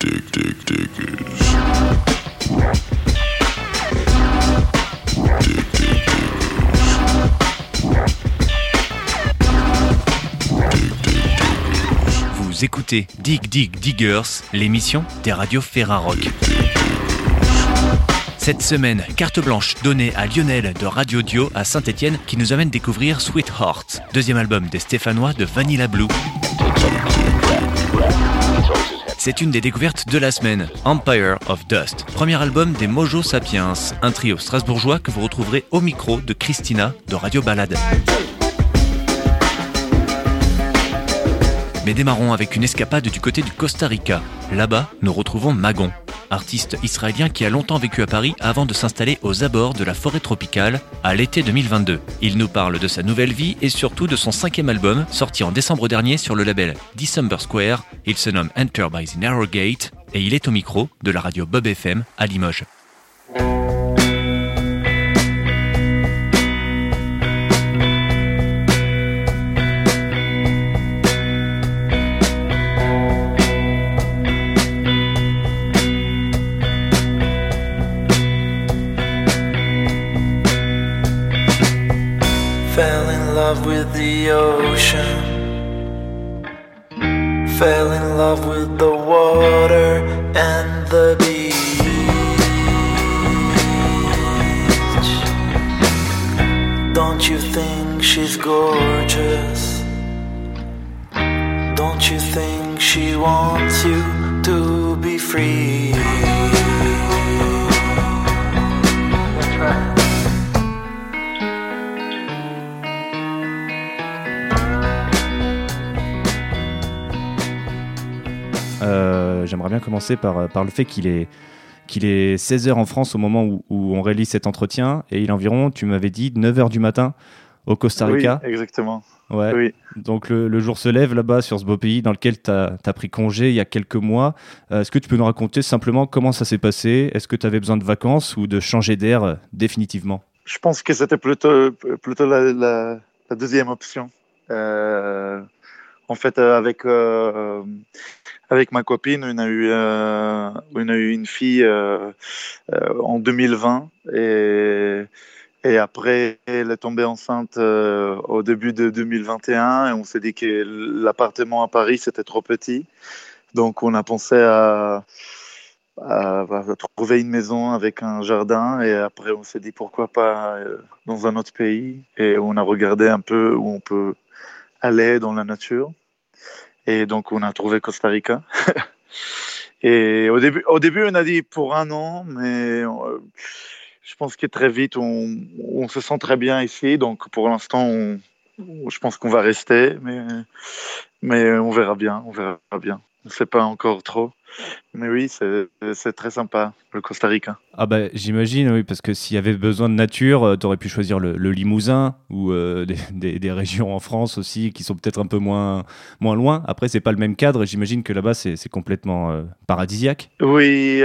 Vous écoutez Dig Dig Diggers, l'émission des radios Ferrarock. Cette semaine, carte blanche donnée à Lionel de Radio Dio à Saint-Etienne qui nous amène découvrir Sweetheart, deuxième album des Stéphanois de Vanilla Blue. C'est une des découvertes de la semaine, Empire of Dust, premier album des Mojo Sapiens, un trio strasbourgeois que vous retrouverez au micro de Christina de Radio Balade. Mais démarrons avec une escapade du côté du Costa Rica. Là-bas, nous retrouvons Magon, artiste israélien qui a longtemps vécu à Paris avant de s'installer aux abords de la forêt tropicale à l'été 2022. Il nous parle de sa nouvelle vie et surtout de son cinquième album, sorti en décembre dernier sur le label December Square. Il se nomme Enter by the Narrow Gate et il est au micro de la radio Bob FM à Limoges. With the ocean. Fell in love with the water and the beach. Don't you think she's gorgeous? Don't you think she wants you to be free? Commencer par, par le fait qu'il est, qu'il est 16h en France au moment où, où on réalise cet entretien et il est environ, tu m'avais dit, 9h du matin au Costa Rica. Oui, exactement. Ouais. Oui. Donc le, le jour se lève là-bas sur ce beau pays dans lequel tu as, pris congé il y a quelques mois. Euh, Est-ce que tu peux nous raconter simplement comment ça s'est passé? Est-ce que tu avais besoin de vacances ou de changer d'air euh, définitivement? Je pense que c'était plutôt, plutôt la, la, la deuxième option. Euh, en fait, euh, avec, euh, avec ma copine, on a eu, euh, on a eu une fille euh, euh, en 2020 et, et après, elle est tombée enceinte au début de 2021 et on s'est dit que l'appartement à Paris, c'était trop petit. Donc, on a pensé à, trouver une maison avec un jardin et après, on s'est dit pourquoi pas dans un autre pays et on a regardé un peu où on peut aller dans la nature. Et donc, on a trouvé Costa Rica. et au début, au début, on a dit pour un an, mais euh, je pense que très vite, on, se sent très bien ici. Donc, pour l'instant, je pense qu'on va rester, mais, mais on verra bien. On verra bien. On ne sait pas encore trop. Mais oui, c'est très sympa, le Costa Rica. Ah bah j'imagine, oui, parce que s'il y avait besoin de nature, euh, tu aurais pu choisir le, le Limousin ou euh, des, des, des, régions en France aussi qui sont peut-être un peu moins, moins loin. Après, c'est pas le même cadre. J'imagine que là-bas, c'est complètement euh, paradisiaque. Oui,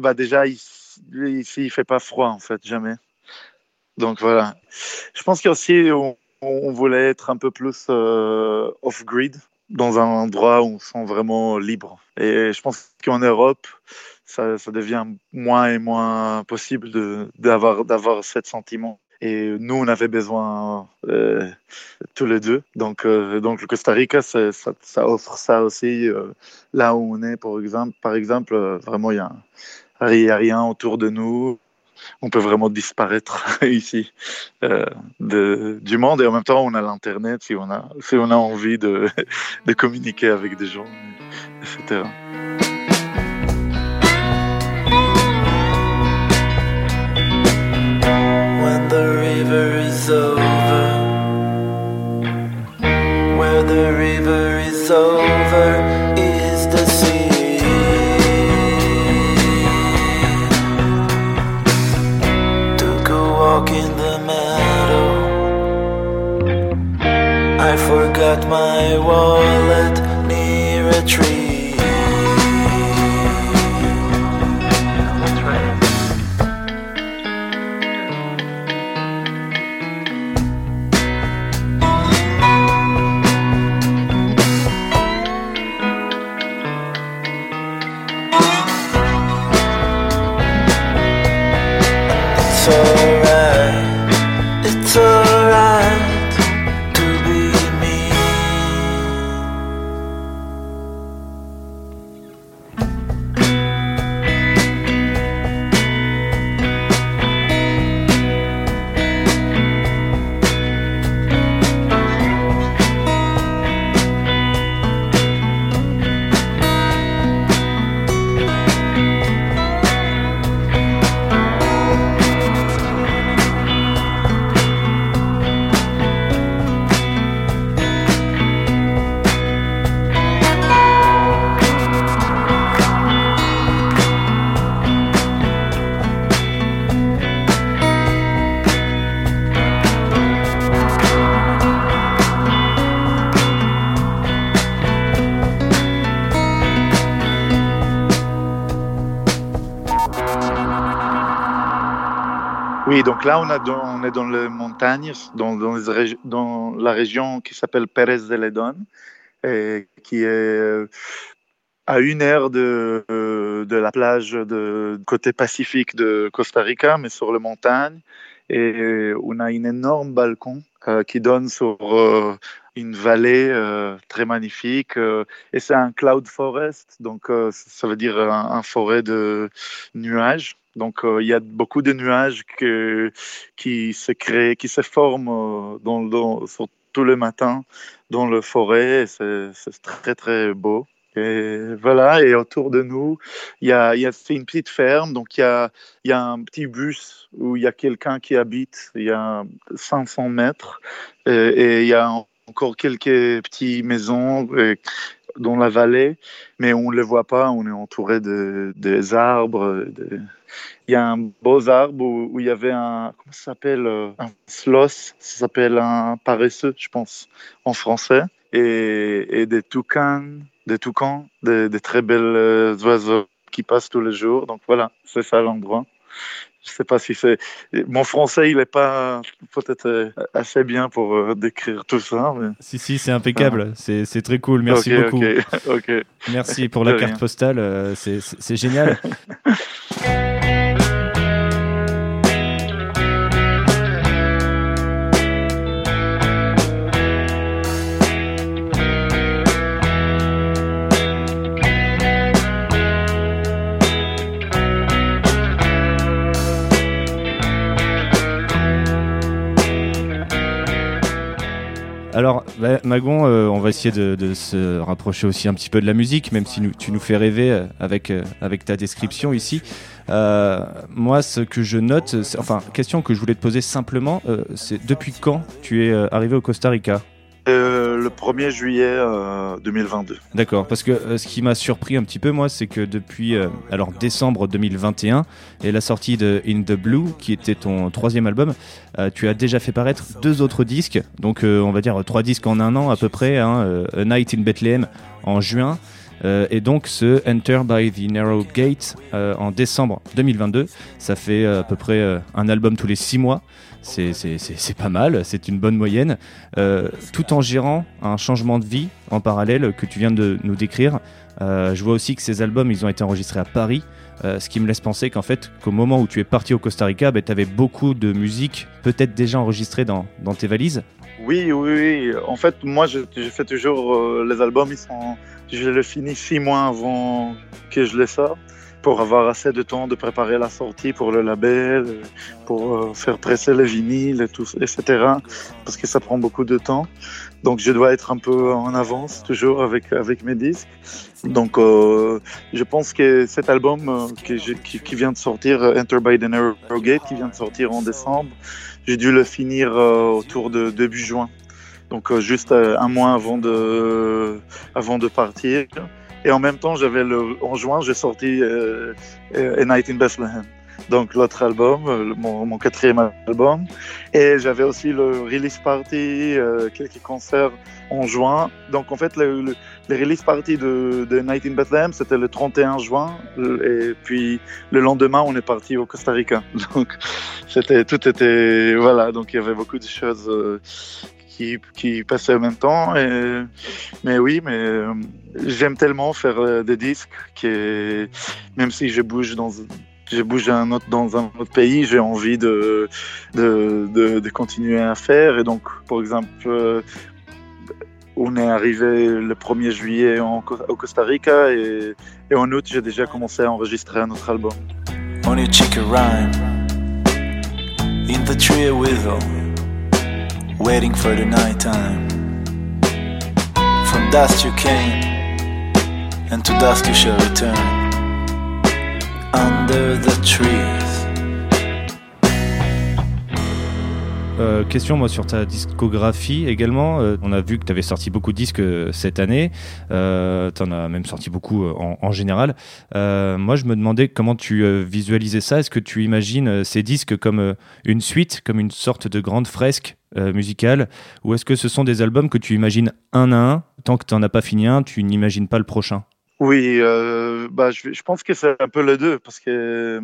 bah déjà, ici, ici, il fait pas froid, en fait, jamais. Donc voilà. Je pense qu'aussi, on, on, voulait être un peu plus off-grid dans un endroit où on se sent vraiment libre. Et je pense qu'en Europe, ça, ça, devient moins et moins possible d'avoir ce sentiment. Et nous, on avait besoin euh, tous les deux. Donc, euh, donc le Costa Rica, ça, offre ça aussi. Euh, là où on est, par exemple, par exemple vraiment, il n'y a, rien autour de nous on peut vraiment disparaître ici euh, du monde. Et en même temps on a l'internet si on a si on a envie de, de communiquer avec des gens etc I forgot my wallet Oui, donc là, on, a est dans les montagnes, dans, la région qui s'appelle Pérez de Ledón, et qui est euh, à une heure de, euh, de la plage de côté pacifique de Costa Rica, mais sur les montagnes. Et on a un énorme balcon euh, qui donne sur euh, une vallée euh, très magnifique. euh, et c'est un cloud forest, donc euh, ça veut dire un forêt de nuages. Donc euh, il y a beaucoup de nuages qui se créent, qui se forment euh, dans, dans, sur tout le matin dans le forêt. C'est très très beau. Et voilà, et autour de nous, il y a, c'est une petite ferme, donc il y a, y a un petit bus où il y a quelqu'un qui habite, il y a 500 mètres, et, et il y a encore quelques petites maisons euh, dans la vallée, mais on ne les voit pas, on est entouré de, des arbres. de- Il y a un beau arbre où, il y avait un, comment ça s'appelle, euh, un sloth, ça s'appelle un paresseux, je pense, en français, et, des toucans, des toucans, des, des très belles euh, oiseaux qui passent tous les jours. Donc voilà, c'est ça l'endroit. Je sais pas si c'est. Mon français, il est pas peut-être euh, assez bien pour euh, décrire tout ça. Mais... Si, si, c'est impeccable. C'est c'est très cool. Merci beaucoup. Merci pour la carte postale. euh, c'est génial. Alors, bah, Magon, euh, on va essayer de, se rapprocher aussi un petit peu de la musique, même si nous- tu nous fais rêver euh, avec, euh, avec ta description ici. Moi, ce que je note, enfin, question que je voulais te poser simplement, c'est depuis quand tu es arrivé au Costa Rica? Euh, le 1er juillet euh, 2022. D'accord, parce que euh, ce qui m'a surpris un petit peu, moi, c'est que depuis euh, alors décembre 2021 et la sortie de In the Blue, qui était ton troisième album, euh, tu as déjà fait paraître deux autres disques, donc euh, on va dire trois disques en un an à peu près, hein, euh, A Night in Bethlehem en juin. euh, et donc ce Enter by the Narrow Gate euh, en décembre 2022, ça fait euh, à peu près euh, un album tous les six mois. C'est- pas mal, c'est une bonne moyenne. Euh, tout en gérant un changement de vie en parallèle que tu viens de nous décrire. Euh, je vois aussi que ces albums, ils ont été enregistrés à Paris, euh, ce qui me laisse penser qu'en fait, qu'au moment où tu es parti au Costa Rica, tu avais beaucoup de musique peut-être déjà enregistrée dans, tes valises. Oui, oui, oui. En fait, moi, je, je fais toujours les albums. Ils sont, je les finis six mois avant que je les sorte pour avoir assez de temps de préparer la sortie pour le label, pour euh, faire presser les vinyles, et tout, etc. Parce que ça prend beaucoup de temps. Donc, je dois être un peu en avance toujours avec avec mes disques. Donc, euh, je pense que cet album euh, qui, vient de sortir, Enter by the Narrow Gate, qui vient de sortir en décembre, j'ai dû le finir autour de début juin. Donc juste un mois avant de, avant de partir. Et en même temps, j'avais le, en juin, j'ai sorti euh, euh, A Night in Bethlehem. Donc l'autre album, euh, mon, quatrième album. Et j'avais aussi le release party, quelques concerts en juin. Donc en fait, le, le, le release party de, de Night in Bethlehem, c'était le 31 juin. Et puis le lendemain, on est parti au Costa Rica. Donc c'était tout était voilà. Donc il y avait beaucoup de choses qui, qui passaient en même temps. Mais oui, mais euh, j'aime tellement faire euh, des disques que même si je bouge dans j'ai bougé un autre, dans un autre pays, j'ai envie de de, de, continuer à faire. Et donc, par exemple, euh, on est arrivé le 1er juillet au Costa Rica et, en août, j'ai déjà commencé à enregistrer un autre album. On chicken rhyme in the tree whistle, waiting for the night time. From dust you came, and to dust you shall return. Under the trees. Euh, question moi sur ta discographie également. Euh, on a vu que tu avais sorti beaucoup de disques euh, cette année. Tu en as même sorti beaucoup en, en général. Moi, je me demandais comment tu visualisais ça. Est-ce que tu imagines ces disques comme une suite, comme une sorte de grande fresque musicale Ou est-ce que ce sont des albums que tu imagines un à un Tant que tu n'en as pas fini un, tu n'imagines pas le prochain? Oui, bah, je, pense que c'est un peu les deux parce que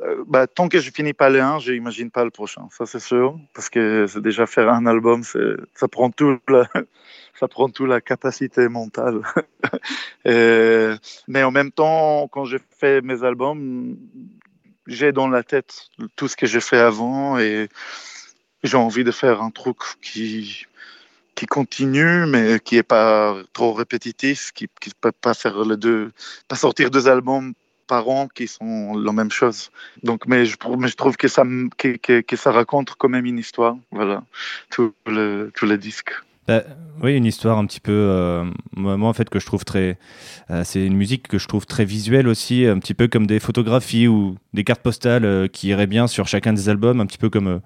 euh, bah, tant que je finis pas le 1, je n'imagine pas le prochain, ça c'est sûr, parce que c'est déjà faire un album, ça prend tout la, ça prend tout la capacité mentale. Mais en même temps, quand je fais mes albums, j'ai dans la tête tout ce que j'ai fait avant et j'ai envie de faire un truc qui qui continue, mais qui est pas trop répétitif, qui ne peut pas faire les deux, pas sortir deux albums parents qui sont la même chose. Donc, mais je, trouve que ça, que, que, ça raconte quand même une histoire. Voilà, tous le, tout les disques. Bah, oui, une histoire un petit peu. Euh, moi, en fait, que je trouve très. Euh, c'est une musique que je trouve très visuelle aussi, un petit peu comme des photographies ou des cartes postales euh, qui iraient bien sur chacun des albums, un petit peu comme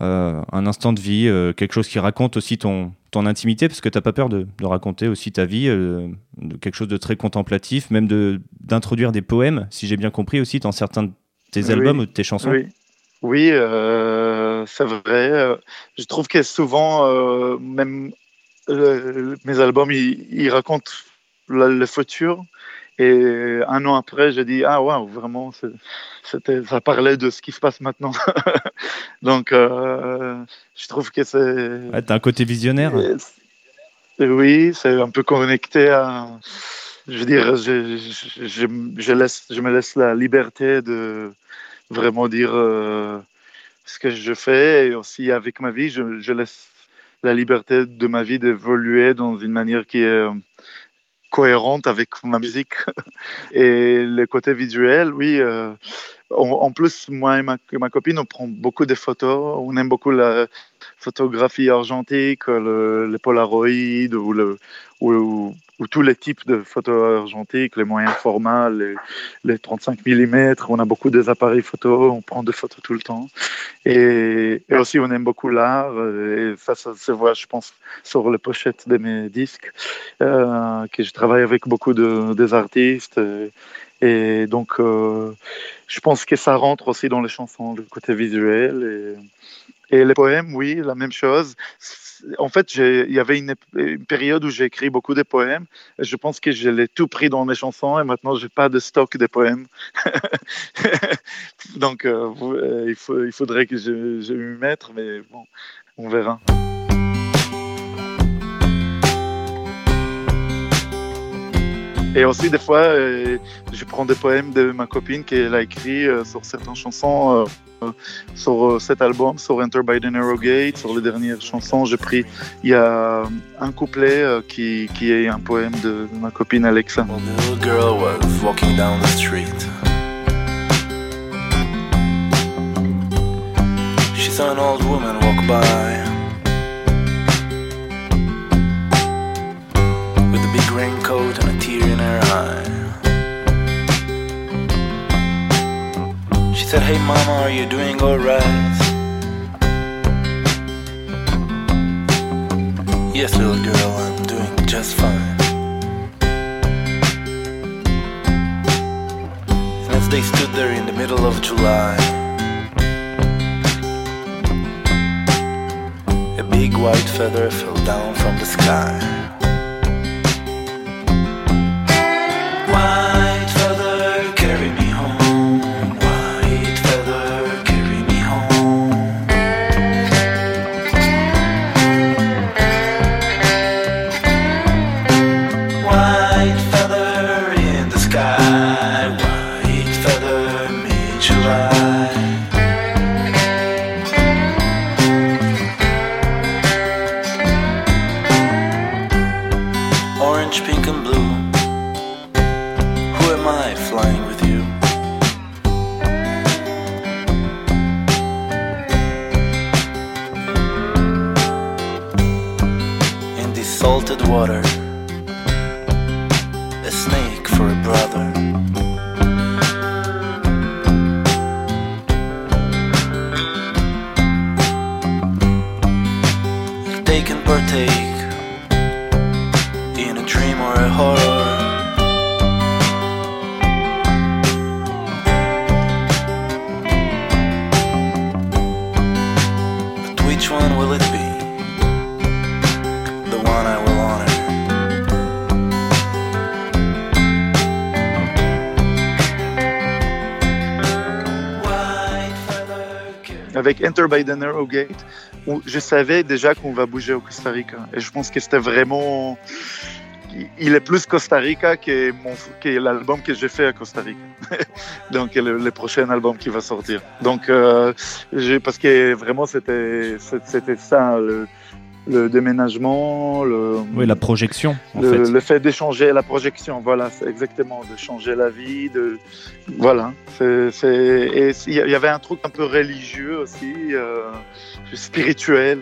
un instant de vie, euh, quelque chose qui raconte aussi ton, ton intimité, parce que tu n'as pas peur de, de, raconter aussi ta vie, euh, de quelque chose de très contemplatif, même d'introduire des poèmes, si j'ai bien compris aussi, dans certains de tes albums oui, ou de tes chansons. Oui, oui c'est vrai. Je trouve que souvent, même mes albums, ils, ils racontent le, le futur. Et un an après, j'ai dit ah waouh vraiment c'était ça parlait de ce qui se passe maintenant. Donc euh, je trouve que c'est. Ouais, T'as un côté visionnaire. Oui, c'est un peu connecté à. Je veux dire, je, je, je, je, laisse, je me laisse la liberté de vraiment dire euh, ce que je fais et aussi avec ma vie, je, je laisse la liberté de ma vie d'évoluer dans une manière qui est cohérente avec ma musique. Et le côté visuel, oui. Euh, en, plus, moi et ma, ma, copine, on prend beaucoup de photos. On aime beaucoup la photographie argentique, le, le Polaroid ou, le, ou, tous les types de photos argentiques, les moyens formats, les, les 35 mm. On a beaucoup des appareils photo, on prend des photos tout le temps. Et, et aussi, on aime beaucoup l'art. Et ça, ça se voit, je pense, sur les pochettes de mes disques, euh, que je travaille avec beaucoup de, des artistes. Et donc, euh, je pense que ça rentre aussi dans les chansons, le côté visuel. Et, les poèmes, oui, la même chose. En fait, il y avait une, période où j'ai écrit beaucoup de poèmes. Je pense que je l'ai tout pris dans mes chansons et maintenant, je n'ai pas de stock de poèmes. donc, euh, il, faut, il faudrait que je, je m'y mette, mais bon, on verra. Et aussi, des fois, euh, je prends des poèmes de ma copine qu'elle a écrit euh, sur certaines chansons, euh, sur cet album, sur Enter by the Narrow Gate, sur les dernières chansons. J'ai pris, il y a un couplet qui, est un poème de, ma copine Alexa. She saw an old woman walk by. Raincoat and a tear in her eye. She said, Hey mama, are you doing alright? Yes, little girl, I'm doing just fine. And as they stood there in the middle of July, a big white feather fell down from the sky. By the Narrow Gate, où je savais déjà qu'on va bouger au Costa Rica. Et je pense que c'était vraiment. Il est plus Costa Rica que, mon... que l'album que j'ai fait à Costa Rica. Donc, le, prochain album qui va sortir. Donc, euh, parce que vraiment, c'était c'était ça, le déménagement, le, Oui, la projection, en le, fait. le fait d'échanger la projection, voilà, c'est exactement, de changer la vie, de voilà, c'est c'est- et il y avait un truc un peu religieux aussi, euh, spirituel,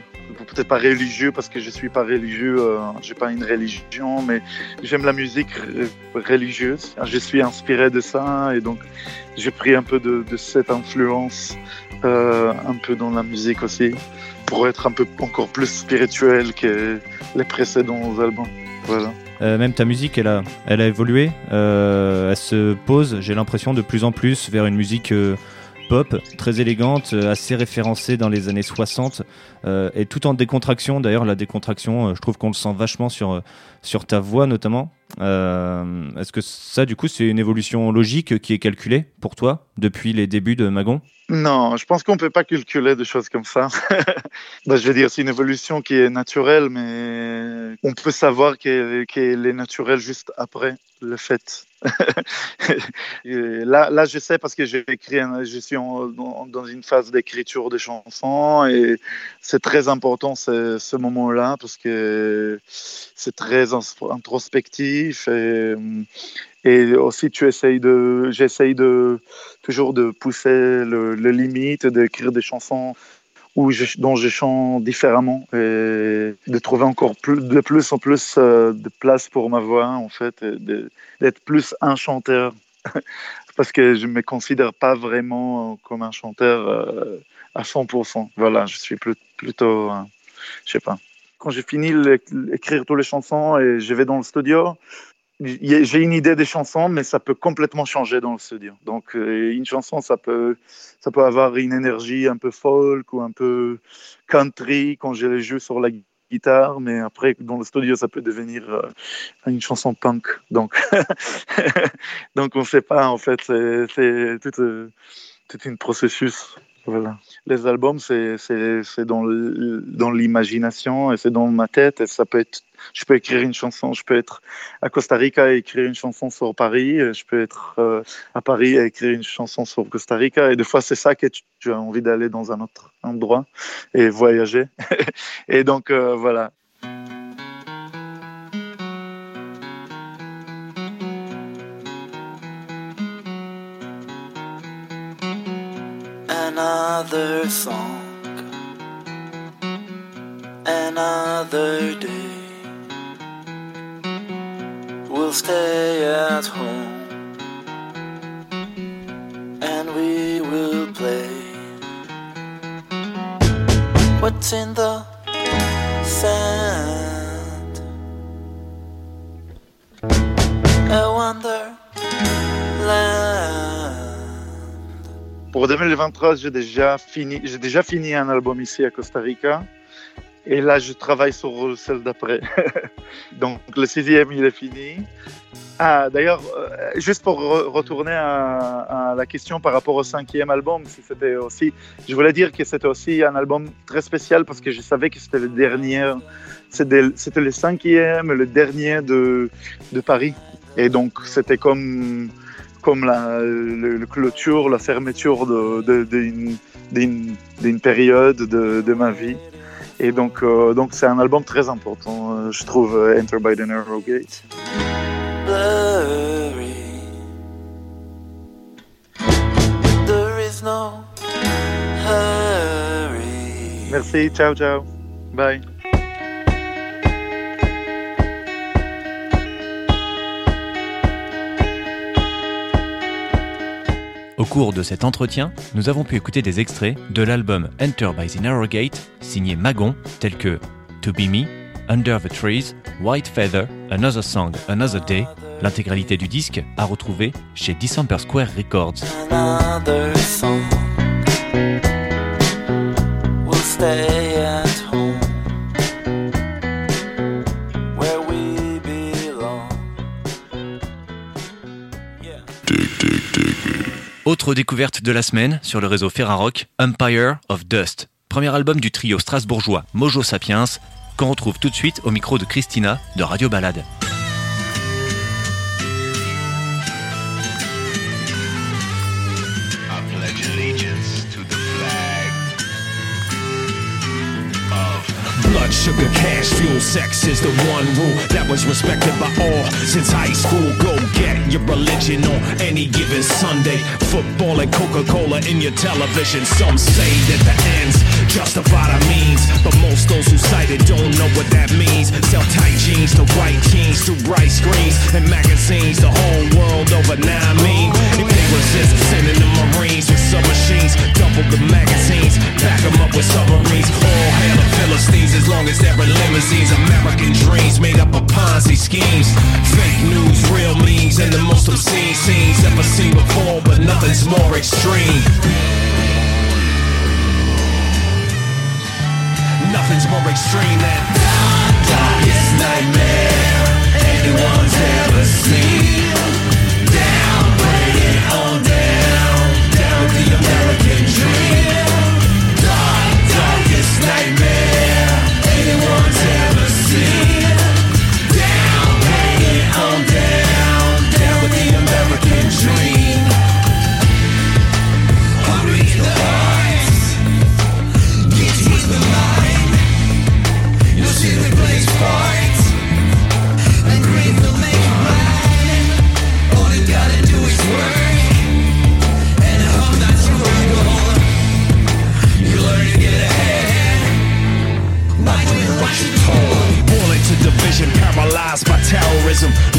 peut-être pas religieux parce que je suis pas religieux, euh, j'ai pas une religion, mais j'aime la musique re- religieuse, je suis inspiré de ça et donc j'ai pris un peu de, de cette influence euh, un peu dans la musique aussi pour être un peu encore plus spirituel que les précédents albums. Voilà. Euh, même ta musique, elle a, elle a évolué. Euh, elle se pose, j'ai l'impression, de plus en plus vers une musique euh, pop, très élégante, assez référencée dans les années 60, euh, et tout en décontraction. D'ailleurs, la décontraction, je trouve qu'on le sent vachement sur, sur ta voix notamment. Euh, Est-ce que ça, du coup, c'est une évolution logique qui est calculée pour toi depuis les débuts de Magon? Non, je pense qu'on peut pas calculer des choses comme ça. Ben, je veux dire, c'est une évolution qui est naturelle, mais on peut savoir qu'elle est naturelle juste après le fait. Là, là, je sais parce que j'ai écrit, je suis dans une phase d'écriture de chansons et c'est très important ce, moment-là parce que c'est très introspectif et, et aussi tu essayes de, j'essaye de toujours de pousser le, le limite, d'écrire des chansons où dont je chante différemment et de trouver encore plus, de plus en plus euh, de place pour ma voix en fait, d'être plus un chanteur. Parce que je me considère pas vraiment comme un chanteur euh, à 100%. Voilà, je suis plutôt, euh, je sais pas. Quand j'ai fini d'écrire toutes les chansons et je vais dans le studio, j'ai une idée des chansons, mais ça peut complètement changer dans le studio. Donc, euh, une chanson, ça peut, ça peut avoir une énergie un peu folk ou un peu country quand je les joue sur la guitare, mais après, dans le studio, ça peut devenir euh, une chanson punk. Donc, donc on ne sait pas, en fait, c'est c'est tout, euh, tout un processus. Voilà. Les albums, c'est dans l'imagination et c'est dans ma tête. Et ça peut être, je peux écrire une chanson, je peux être à Costa Rica et écrire une chanson sur Paris. Je peux être euh, à Paris et écrire une chanson sur Costa Rica. Et des fois, c'est ça que tu, tu as envie d'aller dans un autre endroit et voyager. et donc, euh, voilà. Another song, another day. We'll stay at home and we will play. What's in the Pour 2023, j'ai déjà fini, j'ai déjà fini un album ici à Costa Rica. Et là, je travaille sur celle d'après. Donc, le sixième, il est fini. Ah, d'ailleurs, euh, juste pour re- retourner à, la question par rapport au cinquième album, c'était aussi, je voulais dire que c'était aussi un album très spécial parce que je savais que c'était le dernier, c'était le cinquième, le dernier de, de Paris. Et donc, c'était comme, comme la, clôture, la fermeture d'une période de, ma vie. Et donc, euh, donc c'est un album très important, euh, je trouve, euh, Enter by the Narrow Gate. Merci, ciao, ciao. Bye. Au cours de cet entretien, nous avons pu écouter des extraits de l'album Enter by the Narrow Gate, signé Magon, tels que To Be Me, Under the Trees, White Feather, Another Song, Another Day. L'intégralité du disque à retrouver chez December Square Records. Autre découverte de la semaine sur le réseau Ferrarock, Empire of Dust. Premier album du trio strasbourgeois Mojo Sapiens, qu'on retrouve tout de suite au micro de Christina de Radio Balade. Blood, sugar, cash, fuel, sex is the one rule that was respected by all since high school. Go get your religion on any given Sunday. Football and Coca Cola in your television. Some say that the ends justify the means, but most those who cite it don't know what that means. Sell tight jeans to white teens to bright screens and magazines. The whole world over now. I mean, resist sending the Marines with submachines, double the magazines, back them up with submarines. All hail the Philistines as long as there are limousines. American dreams made up of Ponzi schemes. Fake news, real memes, and the most obscene scenes ever seen before, but nothing's more extreme. Nothing's more extreme than darkest nightmare anyone's ever seen.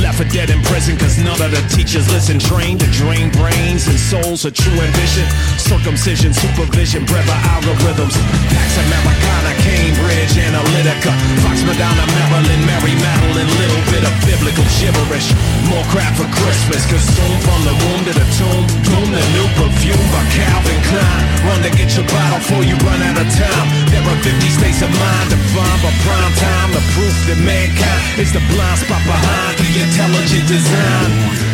Left for dead in prison, cause none of the teachers listen. Trained to drain brains and souls, a true ambition. Circumcision, supervision, brother algorithms. Pax Americana, Cambridge, Analytica. Fox Madonna, Marilyn, Mary Madeline. Little bit of biblical gibberish. More crap for Christmas, consumed from the womb to the tomb. Boom, the new perfume by Calvin Klein. Run to get your bottle before you run out of time. There are 50 states of mind defined by prime time. The proof that mankind is the blind spot behind the intelligent design.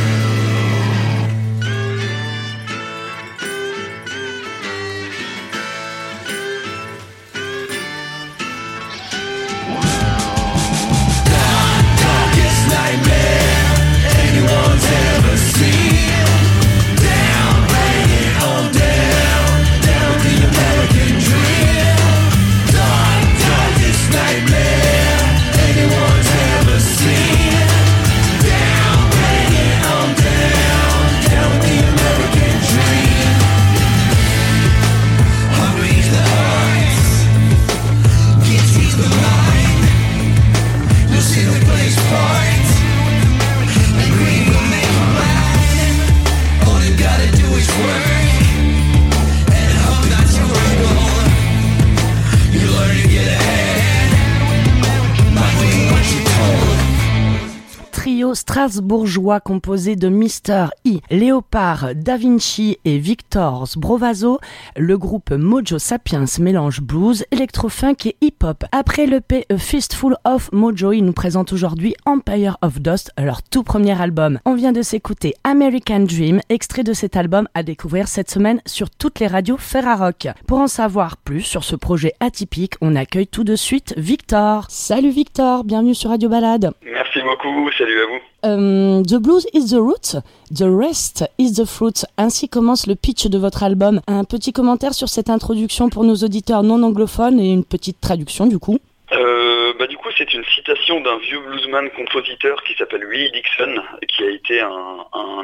Strasbourgeois composé de Mister I, Léopard, Da Vinci et Victor Sbrovazo, le groupe Mojo Sapiens mélange blues, électro-funk et hip-hop. Après l'EP A Fistful of Mojo, ils nous présentent aujourd'hui Empire of Dust, leur tout premier album. On vient de s'écouter American Dream, extrait de cet album à découvrir cette semaine sur toutes les radios Ferrarock. Pour en savoir plus sur ce projet atypique, on accueille tout de suite Victor. Salut Victor, bienvenue sur Radio Balade. Beaucoup, salut à vous. Euh, the blues is the root, the rest is the fruit. Ainsi commence le pitch de votre album. Un petit commentaire sur cette introduction pour nos auditeurs non anglophones et une petite traduction du coup. Euh, bah, du coup, c'est une citation d'un vieux bluesman compositeur qui s'appelle Willie Dixon, qui a été un, un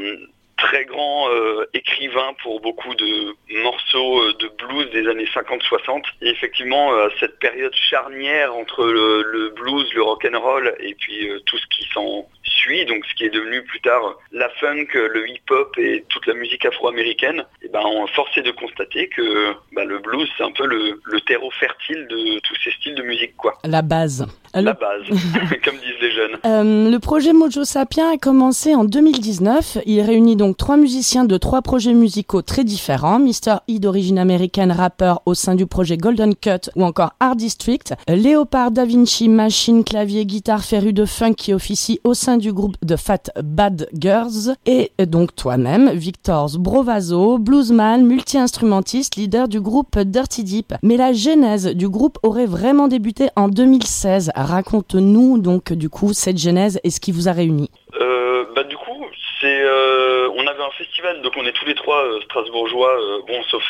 très grand euh, écrivain pour beaucoup de morceaux euh, de blues des années 50-60. Et effectivement, euh, cette période charnière entre le, blues, le rock and roll et puis euh, tout ce qui s'en suit, donc ce qui est devenu plus tard la funk, le hip-hop et toute la musique afro-américaine, et ben on force est de constater que bah, le blues c'est un peu le, le terreau fertile de tous ces styles de musique quoi. La base. La base, comme disent les jeunes. euh, le projet Mojo Sapien a commencé en 2019. Il réunit donc trois musiciens de trois projets musicaux très différents. Mr. E d'origine américaine, rappeur au sein du projet Golden Cut ou encore Art District. Léopard Da Vinci, machine, clavier, guitare, féru de funk qui officie au sein du groupe de Fat Bad Girls. Et donc toi-même, Victor Brovazo, bluesman, multi-instrumentiste, leader du groupe Dirty Deep. Mais la genèse du groupe aurait vraiment débuté en 2016. Raconte-nous donc du coup cette genèse et ce qui vous a réunis. Euh, bah du coup, c'est euh, on avait un festival, donc on est tous les trois euh, strasbourgeois, bon sauf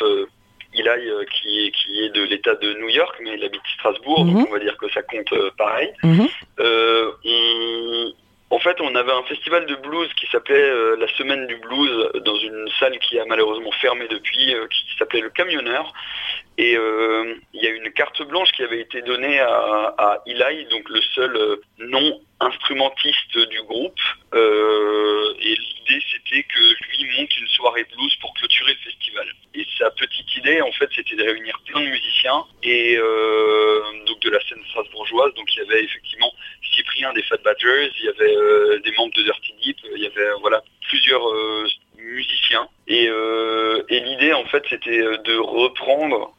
Eli euh, qui est qui est de l'État de New York, mais il habite Strasbourg, Mhm. donc on va dire que ça compte euh, pareil. Mhm. Euh, on- en fait, on avait un festival de blues qui s'appelait euh, la Semaine du Blues dans une salle qui a malheureusement fermé depuis, euh, qui s'appelait le Camionneur. Et euh, il y a une carte blanche qui avait été donnée à, à Eli, donc le seul non instrumentiste du groupe. Euh, et l'idée c'était que lui monte une soirée blues pour clôturer le festival. Et sa petite idée en fait c'était de réunir plein de musiciens et euh, donc de la scène strasbourgeoise. Donc il y avait effectivement Cyprien des Fat Badgers, il y avait euh, des membres de Dirty Deep, il y avait voilà plusieurs musiciens. Et, et l'idée en fait c'était de reprendre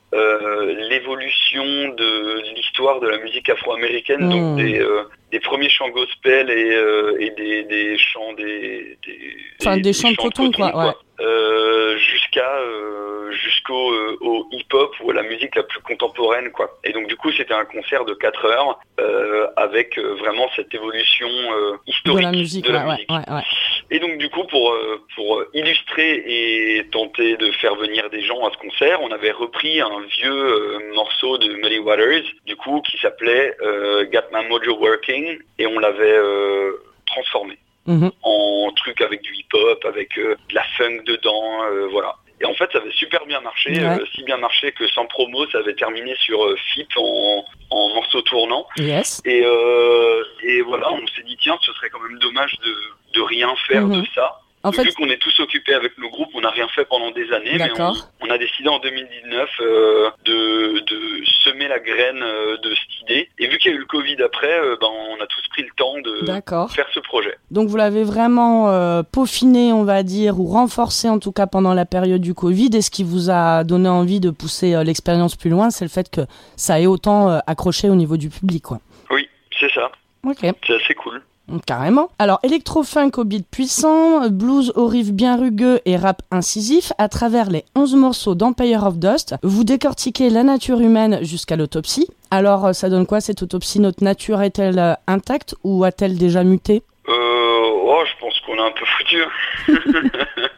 l'évolution de l'histoire de la musique afro-américaine, donc euh, des premiers chants gospel et, euh, et des, des chants des, des, Enfin, des chants de coton, quoi, ouais. Euh, jusqu'à euh, jusqu'au euh, au hip-hop ou à la musique la plus contemporaine quoi. Et donc du coup c'était un concert de 4 heures euh, avec euh, vraiment cette évolution euh, De historique la musique, de la ouais, musique. ouais, ouais. Et donc du coup pour euh, pour illustrer et tenter de faire venir des gens à ce concert, on avait repris un vieux euh, morceau de Muddy Waters, du coup qui s'appelait euh, Got My Mojo Working et on l'avait euh, transformé Mhm. en truc avec du hip-hop, avec euh, de la funk dedans, euh, voilà. Et en fait, ça avait super bien marché, Ouais. euh, si bien marché que sans promo, ça avait terminé sur euh, FIP en, en morceau tournant. Yes. Et, euh, et voilà, on s'est dit, tiens, ce serait quand même dommage de, de rien faire Mhm. de ça. En fait, Vu qu'on est tous occupés avec nos groupes, on n'a rien fait pendant des années, mais D'accord. on, on a décidé en 2019 euh, de, de semer la graine euh, de cette idée. Et vu qu'il y a eu le Covid après, euh, ben, on a tous pris le temps de faire ce projet. Donc vous l'avez vraiment peaufiné, on va dire, ou renforcé en tout cas pendant la période du Covid. Et ce qui vous a donné envie de pousser l'expérience plus loin, c'est le fait que ça ait autant accroché au niveau du public, quoi. Oui, c'est ça. Ok. C'est assez cool. Carrément. Alors, électro-funk au beat puissant, blues au riff bien rugueux et rap incisif, à travers les 11 morceaux d'Empire of Dust, vous décortiquez la nature humaine jusqu'à l'autopsie. Alors, euh, ça donne quoi cette autopsie? Notre nature est-elle euh, intacte ou a-t-elle déjà muté? Euh, oh, je pense qu'on est un peu foutu.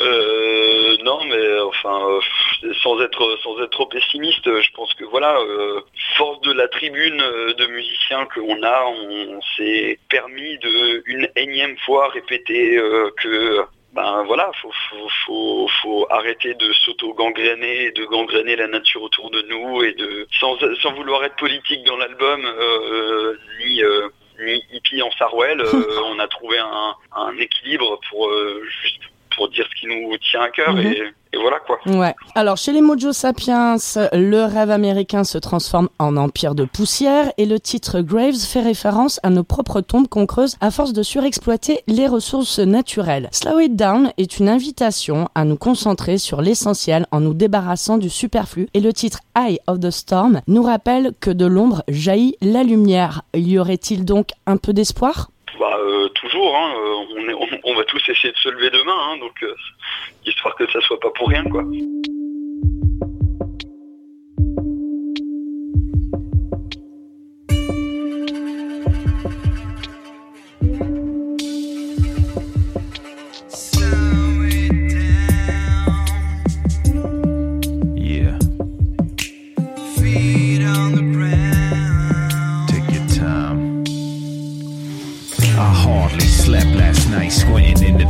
Euh, non, mais enfin, euh, sans être sans être trop pessimiste, je pense que voilà, euh, force de la tribune euh, de musiciens qu'on a, on, on s'est permis de une énième fois répéter euh, que ben voilà, faut, faut, faut, faut arrêter de s'auto-gangréner, et de gangréner la nature autour de nous et de sans, sans vouloir être politique dans l'album, euh, ni euh, ni hippie en Sarwell, on a trouvé un, un équilibre pour juste pour dire ce qui nous tient à cœur Mhm. et, et voilà quoi. Ouais. Alors, chez les Mojo Sapiens, le rêve américain se transforme en empire de poussière et le titre Graves fait référence à nos propres tombes qu'on creuse à force de surexploiter les ressources naturelles. Slow It Down est une invitation à nous concentrer sur l'essentiel en nous débarrassant du superflu et le titre Eye of the Storm nous rappelle que de l'ombre jaillit la lumière. Y aurait-il donc un peu d'espoir? Bah euh, toujours, hein, euh, on, est, on, va tous essayer de se lever demain, hein, donc euh, histoire que ça soit pas pour rien quoi.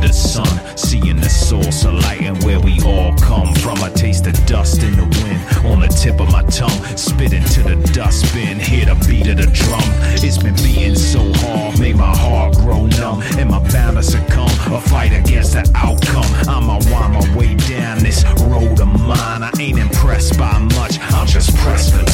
The sun, seeing the source of light and where we all come from. I taste the dust in the wind on the tip of my tongue, spit into the dustbin, hear the beat of the drum. It's been beating so hard, made my heart grow numb. Am I bound succumb or fight against the outcome? I'ma wind my way down this road of mine. I ain't impressed by much, I'm just pressed for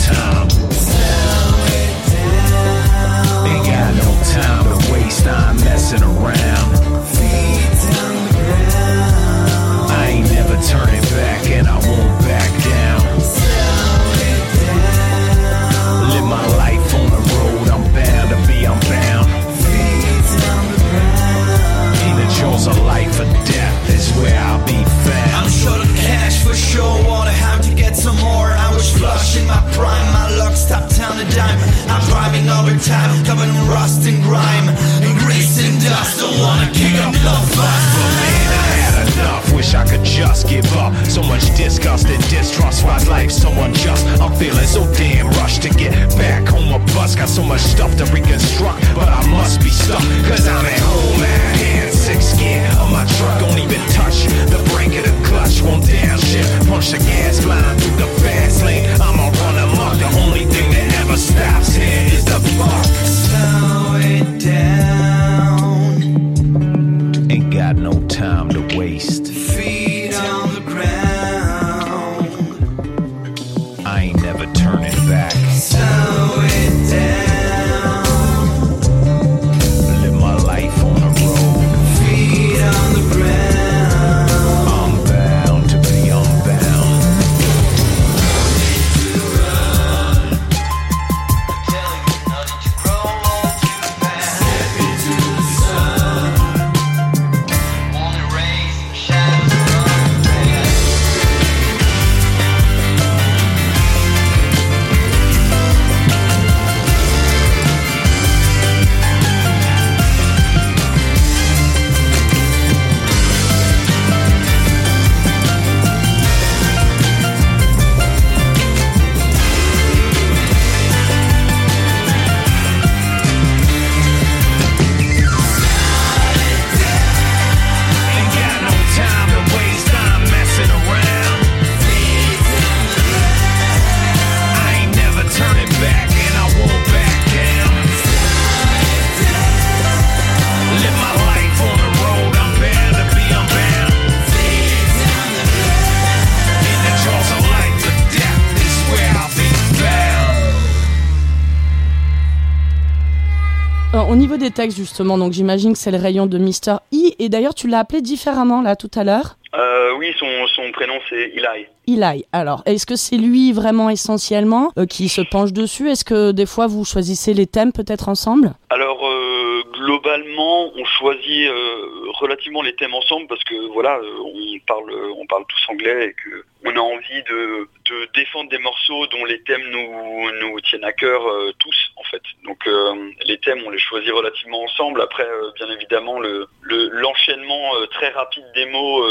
des textes, justement, donc j'imagine que c'est le rayon de Mr. E. Et d'ailleurs, tu l'as appelé différemment là tout à l'heure? Euh, oui, son, son prénom c'est Eli. Eli. Alors, est-ce que c'est lui vraiment essentiellement euh, qui se penche dessus? Est-ce que des fois vous choisissez les thèmes peut-être ensemble? Alors euh, globalement, on choisit euh, relativement les thèmes ensemble parce que voilà, on parle, on parle tous anglais et que on a envie de, de défendre des morceaux dont les thèmes nous, nous tiennent à cœur euh, tous en fait. Donc euh, les thèmes, on les choisit relativement ensemble. Après, euh, bien évidemment, le le- l'enchaînement très rapide des mots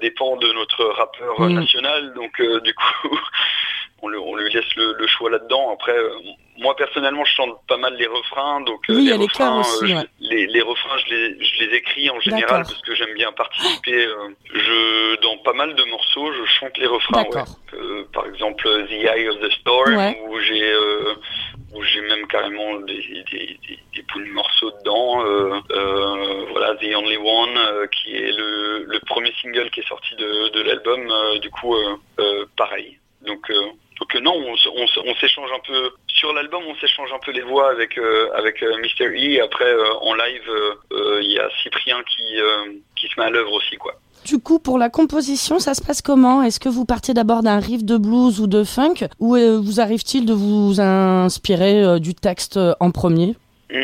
dépend de notre rappeur Mm. national. Donc du coup, on, le- on lui laisse le, le choix là-dedans. Après, euh, moi personnellement, je chante pas mal les refrains, donc euh, Oui, les refrains, aussi, je- ouais. les, les refrains, je les, je les écris en général parce que j'aime bien participer. euh, je dans pas mal de morceaux, je chante les refrains. ouais. Euh, par exemple, The Eye of the Storm, Ouais. où j'ai euh, où j'ai même carrément des, des, des, des bouts de morceaux dedans. Euh, euh, voilà, The Only One, euh, qui est le, le premier single qui est sorti de, de l'album. euh, du coup, euh, euh, pareil. Donc, euh, donc euh, non, on, on, on s'échange un peu sur l'album, on s'échange un peu les voix avec euh, avec euh, Mr. E. Après, euh, en live, euh, il y a Cyprien qui qui se met à l'œuvre aussi, quoi. Du coup, pour la composition, ça se passe comment? Est-ce que vous partiez d'abord d'un riff de blues ou de funk? Ou vous arrive-t-il de vous inspirer du texte en premier? Hum,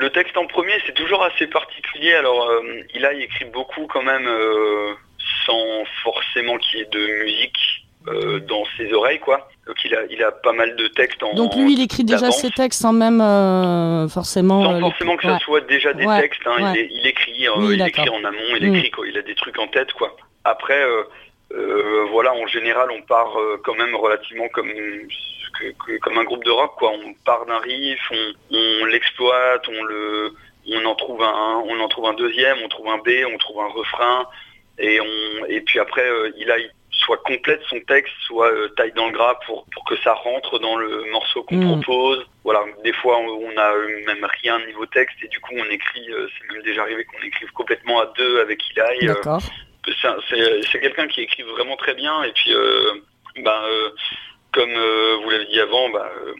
le texte en premier, c'est toujours assez particulier. Alors, euh, il a écrit beaucoup quand même, euh, sans forcément qu'il y ait de musique euh, dans ses oreilles, quoi. Donc, il a, il a pas mal de textes en. Donc lui, il écrit déjà ses textes sans même euh, forcément... Sans euh, les- forcément que ça Ouais. soit déjà des Ouais, textes, hein, ouais. il, écrit, Oui, il écrit en amont, il Mm. écrit quoi, il a des trucs en tête quoi. Après, voilà, en général, on part quand même relativement comme comme un groupe de rock quoi. On part d'un riff, on, on l'exploite, on le on en trouve un, on en trouve un deuxième, on trouve un B, on trouve un refrain, et on, et puis après, euh, il a soit complète son texte, soit euh, taille dans le gras pour, pour que ça rentre dans le morceau qu'on Mm. propose. Voilà, des fois on on a euh, même rien niveau texte et du coup on écrit, euh, c'est même déjà arrivé qu'on écrive complètement à deux avec Eli. D'accord. c'est un- c'est c'est quelqu'un qui écrit vraiment très bien et puis euh, comme euh, vous l'avez dit avant, bah, euh,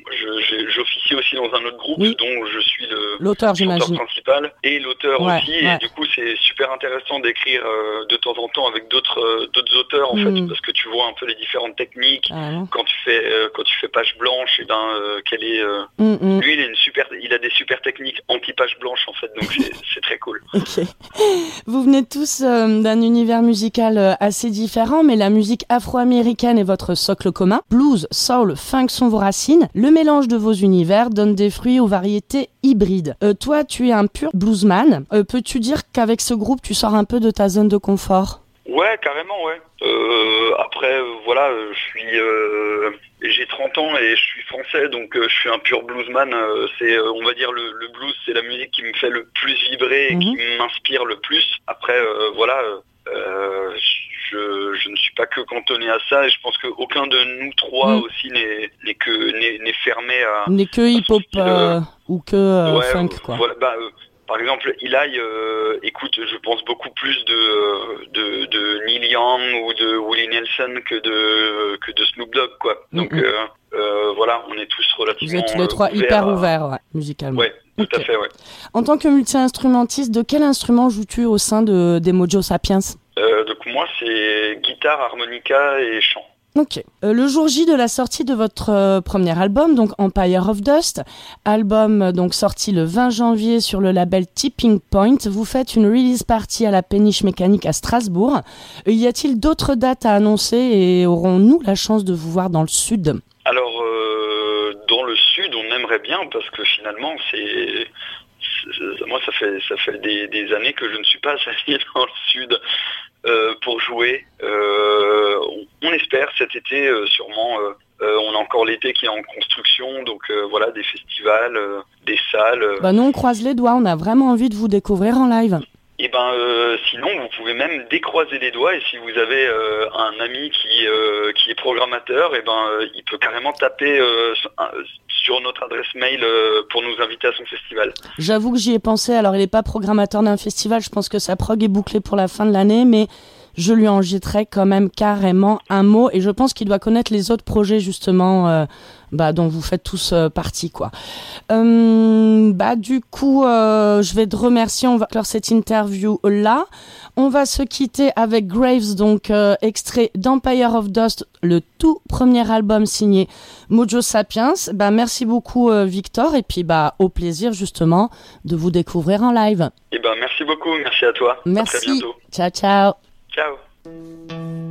j'officie aussi dans un autre groupe Oui. dont je suis le L'auteur, principal et l'auteur Ouais, aussi ouais. et du coup c'est super intéressant d'écrire euh, de temps en temps avec d'autres d'autres auteurs en fait parce que tu vois un peu les différentes techniques Carrément. quand tu fais quand tu fais page blanche et ben euh, quelle est euh, Mm, mm. lui il a une super il a des super techniques anti page blanche en fait donc c'est très cool. Vous venez tous d'un univers musical assez différent, mais la musique afro-américaine est votre socle commun. Blues, soul, funk sont vos racines. Le mélange de vos univers donne des fruits aux variétés hybrides. Euh, toi, tu es un pur bluesman. Euh, Peux-tu dire qu'avec ce groupe, tu sors un peu de ta zone de confort? Ouais, carrément, ouais. Euh, après, voilà, je suis, j'ai 30 ans et je suis français, donc je suis un pur bluesman. c'est, on va dire, le, le blues, c'est la musique qui me fait le plus vibrer et qui m'inspire le plus. Après, euh, voilà, euh, je, je ne suis pas que cantonné à ça et je pense qu'aucun de nous trois Mm. aussi n'est, que n'est, fermé à, N'est que hip-hop euh, ou que euh, Ouais, funk, euh, quoi. voilà, bah, euh, par exemple, Eli euh, écoute, je pense beaucoup plus de, euh, de, de Neil Young ou de Willie Nelson que de, que de Snoop Dogg, quoi. Donc Mhm. euh, euh, voilà, on est tous Vous relativement êtes tous les euh, trois ouverts hyper ouverts, ouais, musicalement. Ouais, tout à fait, ouais. En tant que multi-instrumentiste, de quel instrument joues-tu au sein de, des Mojo Sapiens? Euh, donc moi, c'est guitare, harmonica et chant. Ok. Euh, le jour J de la sortie de votre euh, premier album, donc Empire of Dust, album euh, donc sorti le 20 janvier sur le label Tipping Point, vous faites une release party à la Péniche Mécanique à Strasbourg. Y a-t-il d'autres dates à annoncer et aurons-nous la chance de vous voir dans le sud? Alors, dans le sud, on aimerait bien parce que finalement, c'est moi, ça fait ça fait des, des années que je ne suis pas allé dans le sud pour jouer. Euh, on, espère cet été, euh, sûrement. euh, euh, on a encore l'été qui est en construction, donc euh, voilà, des festivals, euh, des salles. euh, Bah nous on croise les doigts, on a vraiment envie de vous découvrir en live. Et ben euh, sinon vous pouvez même décroiser les doigts et si vous avez euh, un ami qui euh, qui est programmateur et ben euh, il peut carrément taper euh, sur- notre adresse mail euh, pour nous inviter à son festival. J'avoue que j'y ai pensé, alors il n'est pas programmateur d'un festival, je pense que sa prog est bouclée pour la fin de l'année, mais je lui en jetterai quand même carrément un mot. Et je pense qu'il doit connaître les autres projets justement euh, bah, dont vous faites tous euh, partie quoi. Euh, bah du coup euh, je vais te remercier, on va clore cette interview là. On va se quitter avec Graves donc euh, extrait d'Empire of Dust, le tout premier album signé Mojo Sapiens. Bah merci beaucoup Victor et puis bah au plaisir justement de vous découvrir en live. Et ben merci beaucoup, merci à toi. À très Merci. bientôt. Ciao ciao. Ciao.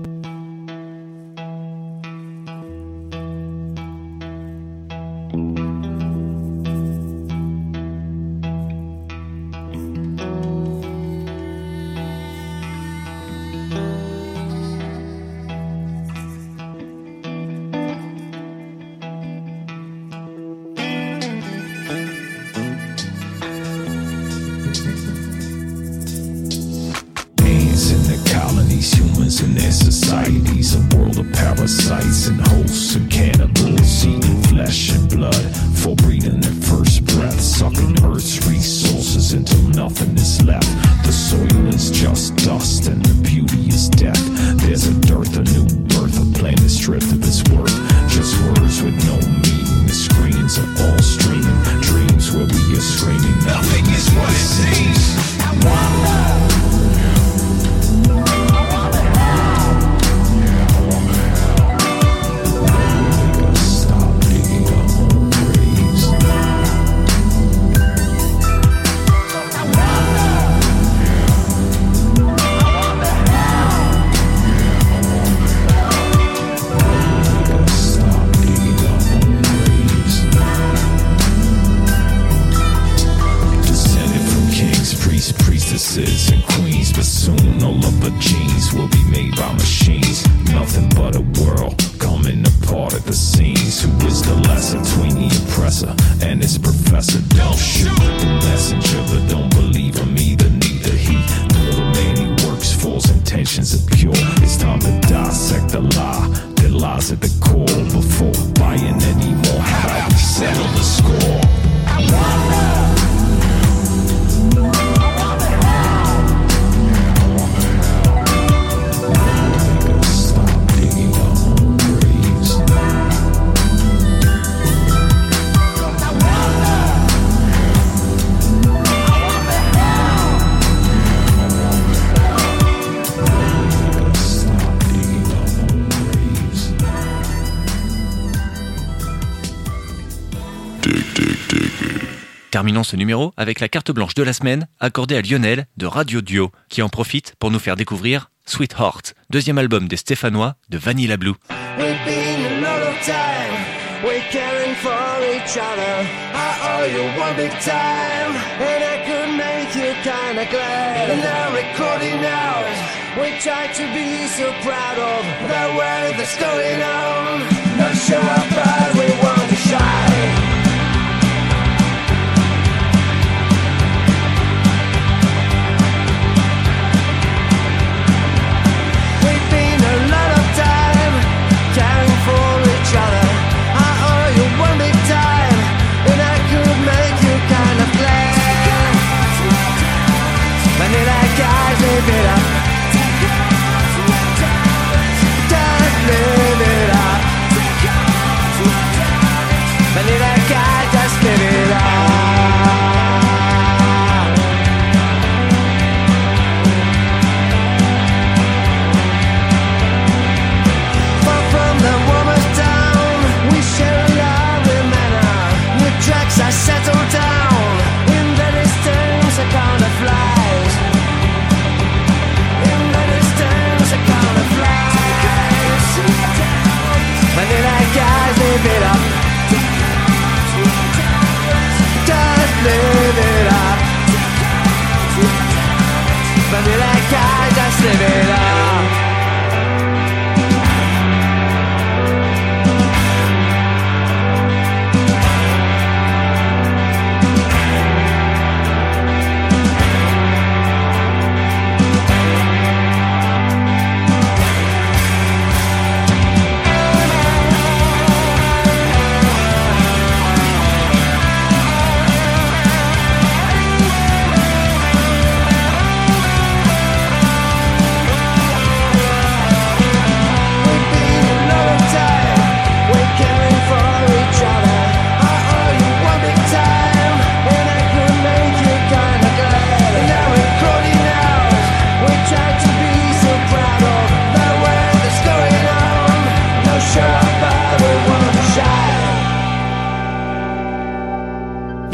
Ce numéro avec la carte blanche de la semaine accordée à Lionel de Radio Duo, qui en profite pour nous faire découvrir Sweetheart, deuxième album des Stéphanois de Vanilla Blue. Recording. We try to be so proud of the.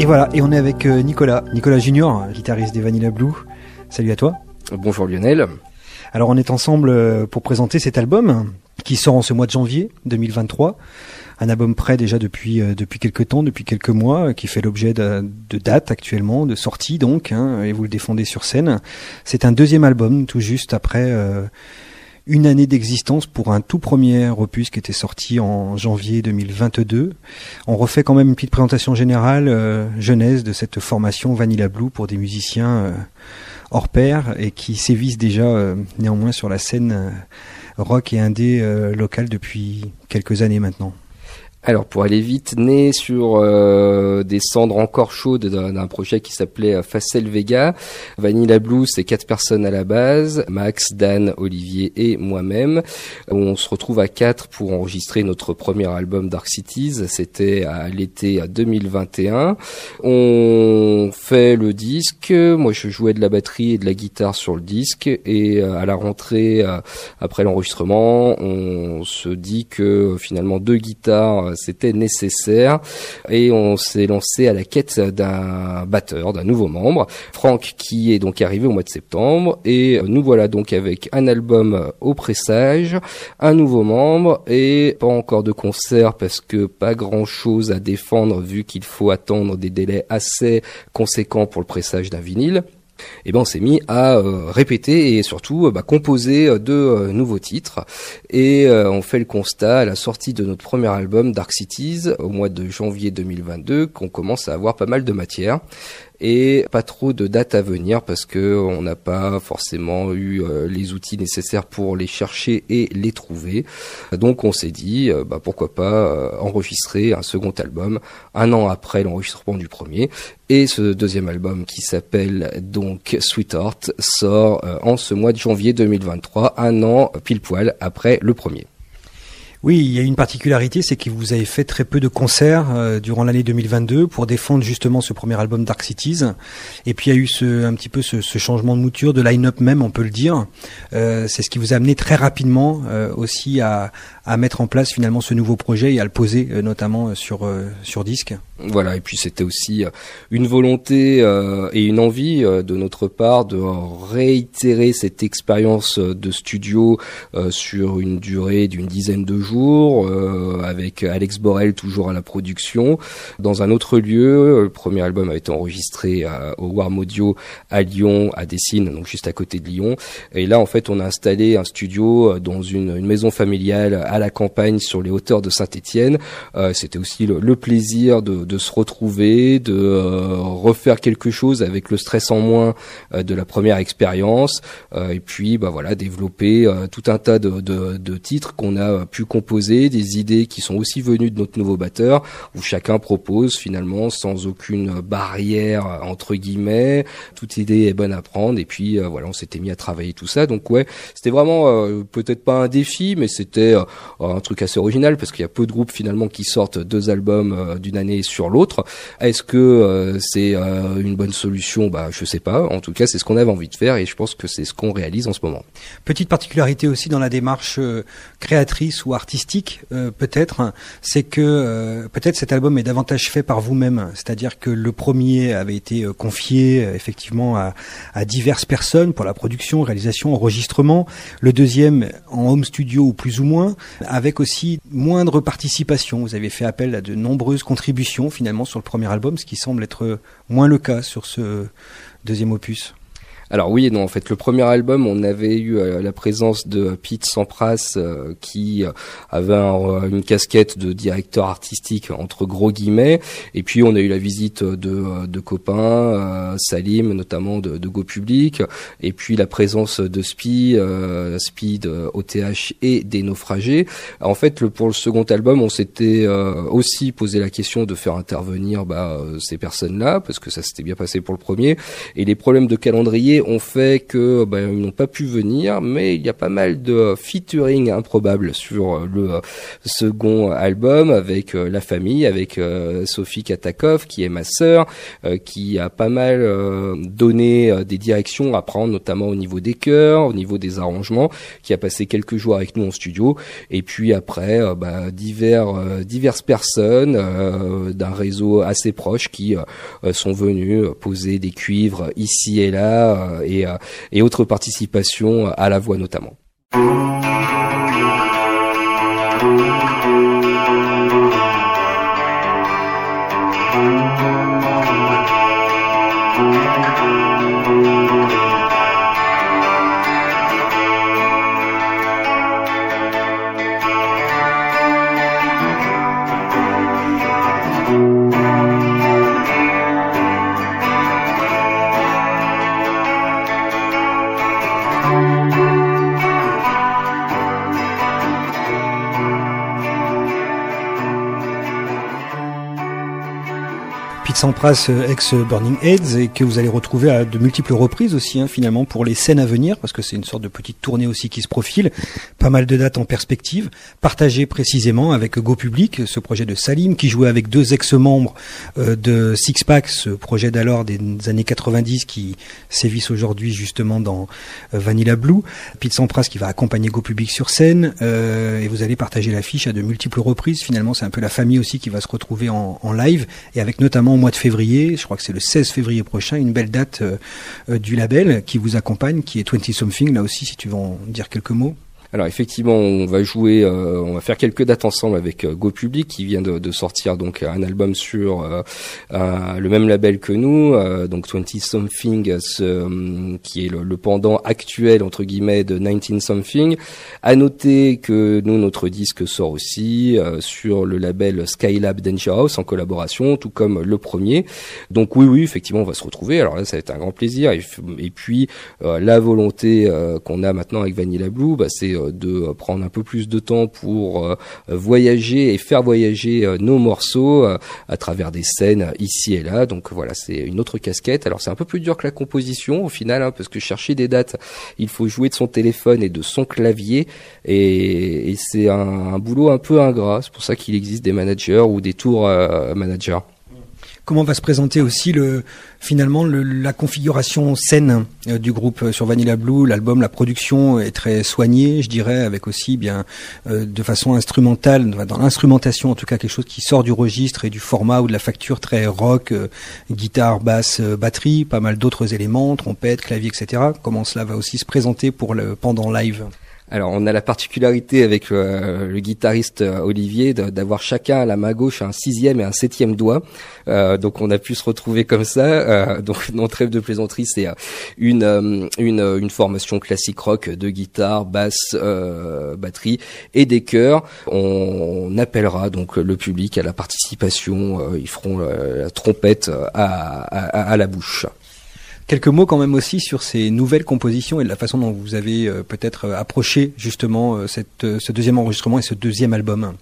Et voilà, et on est avec euh, Nicolas, Nicolas Junior, guitariste des Vanilla Blue. Salut à toi. Bonjour Lionel. Alors on est ensemble euh, pour présenter cet album qui sort en ce mois de janvier 2023. Un album prêt déjà depuis euh, depuis quelques temps, depuis quelques mois, qui fait l'objet de, de dates actuellement, de sorties donc, hein, et vous le défendez sur scène. C'est un deuxième album, tout juste après euh, une année d'existence pour un tout premier opus qui était sorti en janvier 2022. On refait quand même une petite présentation générale, euh, genèse de cette formation Vanilla Blue pour des musiciens euh, hors pair et qui sévissent déjà euh, néanmoins sur la scène euh, rock et indé locale depuis quelques années maintenant. Alors pour aller vite, né sur euh, des cendres encore chaudes d'un projet qui s'appelait euh, Facel Vega, Vanilla Blue c'est quatre personnes à la base, Max, Dan, Olivier et moi-même. On se retrouve à quatre pour enregistrer notre premier album Dark Cities, c'était à l'été 2021. On fait le disque, moi je jouais de la batterie et de la guitare sur le disque et euh, à la rentrée euh, après l'enregistrement, on se dit que finalement deux guitares c'était nécessaire. Et on s'est lancé à la quête d'un batteur, d'un nouveau membre, Franck qui est donc arrivé au mois de septembre. Et nous voilà donc avec un album au pressage, un nouveau membre et pas encore de concert parce que pas grand chose à défendre vu qu'il faut attendre des délais assez conséquents pour le pressage d'un vinyle et ben on s'est mis à euh, répéter et surtout euh, bah, composer euh, de nouveaux titres. Et on fait le constat à la sortie de notre premier album Dark Cities au mois de janvier 2022 qu'on commence à avoir pas mal de matière et pas trop de dates à venir parce que on n'a pas forcément eu euh, les outils nécessaires pour les chercher et les trouver. Donc on s'est dit euh, bah, pourquoi pas euh, enregistrer un second album un an après l'enregistrement du premier et ce deuxième album qui s'appelle donc Sweetheart sort en ce mois de janvier 2023, un an pile poil après le premier. Oui, il y a une particularité, c'est que vous avez fait très peu de concerts euh, durant l'année 2022 pour défendre justement ce premier album Dark Cities. Et puis il y a eu ce, un petit peu ce, changement de mouture, de line-up même, on peut le dire. Euh, c'est ce qui vous a amené très rapidement euh, aussi à, mettre en place finalement ce nouveau projet et à le poser notamment sur, sur disque. Voilà, et puis c'était aussi euh, une volonté euh, et une envie euh, de notre part de réitérer cette expérience euh, de studio euh, sur une durée d'une dizaine de jours, euh, avec Alex Borel toujours à la production, dans un autre lieu. Le premier album a été enregistré au Warm Audio à Lyon, à Dessines, donc juste à côté de Lyon. Et là, en fait, on a installé un studio dans une, une maison familiale à la campagne sur les hauteurs de Saint-Étienne. C'était aussi le, le plaisir de, de se retrouver, de euh, refaire quelque chose avec le stress en moins euh, de la première expérience, euh, et puis bah voilà développer tout un tas de, de, de titres qu'on a pu composer, des idées qui sont aussi venues de notre nouveau batteur, où chacun propose finalement sans aucune barrière entre guillemets, toute idée est bonne à prendre, et puis voilà on s'était mis à travailler tout ça, donc ouais c'était vraiment euh, peut-être pas un défi, mais c'était euh, un truc assez original parce qu'il y a peu de groupes finalement qui sortent deux albums d'une année sur l'autre. Est-ce que euh, c'est euh, une bonne solution? Bah je sais pas. En tout cas, c'est ce qu'on avait envie de faire et je pense que c'est ce qu'on réalise en ce moment. Petite particularité aussi dans la démarche euh, créatrice ou artistique, peut-être, c'est que peut-être cet album est davantage fait par vous-même. C'est-à-dire que le premier avait été confié effectivement à, à diverses personnes pour la production, réalisation, enregistrement. Le deuxième en home studio ou plus ou moins, avec aussi moindre participation. Vous avez fait appel à de nombreuses contributions finalement sur le premier album, ce qui semble être moins le cas sur ce deuxième opus. Alors oui et non, en fait, le premier album, on avait eu euh, la présence de Pete Sampras euh, qui euh, avait un- une casquette de directeur artistique entre gros guillemets, et puis on a eu la visite de, de copains, Salim notamment de, de Go Public, et puis la présence de Spi, Speed, OTH et des naufragés. En fait, le, pour le second album, on s'était aussi posé la question de faire intervenir bah, ces personnes-là, parce que ça s'était bien passé pour le premier, et les problèmes de calendrier ont fait que bah, ils n'ont pas pu venir, mais il y a pas mal de featuring improbables sur euh, le euh, second album avec euh, la famille, avec Sophie Katakov qui est ma sœur, qui a pas mal donné des directions à prendre, notamment au niveau des chœurs, au niveau des arrangements, qui a passé quelques jours avec nous en studio, et puis après bah, divers diverses personnes d'un réseau assez proche qui sont venus euh, poser des cuivres ici et là et, euh, et autres participations à la voix notamment. Sampras, euh, ex Burning Heads, et que vous allez retrouver à de multiples reprises aussi, hein, finalement, pour les scènes à venir, parce que c'est une sorte de petite tournée aussi qui se profile. Pas mal de dates en perspective, partagées précisément avec Go Public, ce projet de Salim, qui jouait avec deux ex-membres euh, de Six Pack, ce projet d'alors des années 90 qui sévissent aujourd'hui justement dans euh, Vanilla Blue. Pete Sampras qui va accompagner Go Public sur scène, euh, et vous allez partager l'affiche à de multiples reprises. Finalement, c'est un peu la famille aussi qui va se retrouver en, live, et avec notamment au mois de février, je crois que c'est le 16 février prochain, une belle date du label qui vous accompagne, qui est 20 Something, là aussi, si tu veux en dire quelques mots. Alors effectivement, on va jouer, euh, on va faire quelques dates ensemble avec euh, Go Public qui vient de, sortir donc un album sur euh, le même label que nous, donc 20 Something, euh, qui est le, pendant actuel entre guillemets de 19 Something. À noter que nous notre disque sort aussi sur le label Skylab Danger House en collaboration, tout comme le premier. Donc oui, oui, effectivement, on va se retrouver. Alors là, ça va être un grand plaisir. Et, puis la volonté qu'on a maintenant avec Vanilla Blue, bah, c'est de euh, prendre un peu plus de temps pour euh, voyager et faire voyager euh, nos morceaux à travers des scènes ici et là. Donc voilà, c'est une autre casquette. Alors c'est un peu plus dur que la composition au final, hein, parce que chercher des dates, il faut jouer de son téléphone et de son clavier, et, c'est un, un boulot un peu ingrat. C'est pour ça qu'il existe des managers ou des tours managers. Comment va se présenter aussi le finalement le- la configuration scène euh, du groupe euh, sur Vanilla Blue? L'album, la production est très soignée, je dirais, avec aussi bien euh, de façon instrumentale, dans l'instrumentation en tout cas quelque chose qui sort du registre et du format ou de la facture très rock, guitare, basse, batterie, pas mal d'autres éléments, trompette, clavier, etc. Comment cela va aussi se présenter pour le pendant live? Alors, on a la particularité avec euh, le guitariste euh, Olivier d'avoir chacun à la main gauche un sixième et un septième doigt. Euh, donc, on a pu se retrouver comme ça. Donc, non trêve de plaisanterie, c'est une, une une formation classique rock de guitare, basse, batterie et des chœurs. On appellera donc le public à la participation. Ils feront la trompette à la bouche. Quelques mots quand même aussi sur ces nouvelles compositions et de la façon dont vous avez euh, peut-être euh, approché justement euh, ce deuxième enregistrement et ce deuxième album.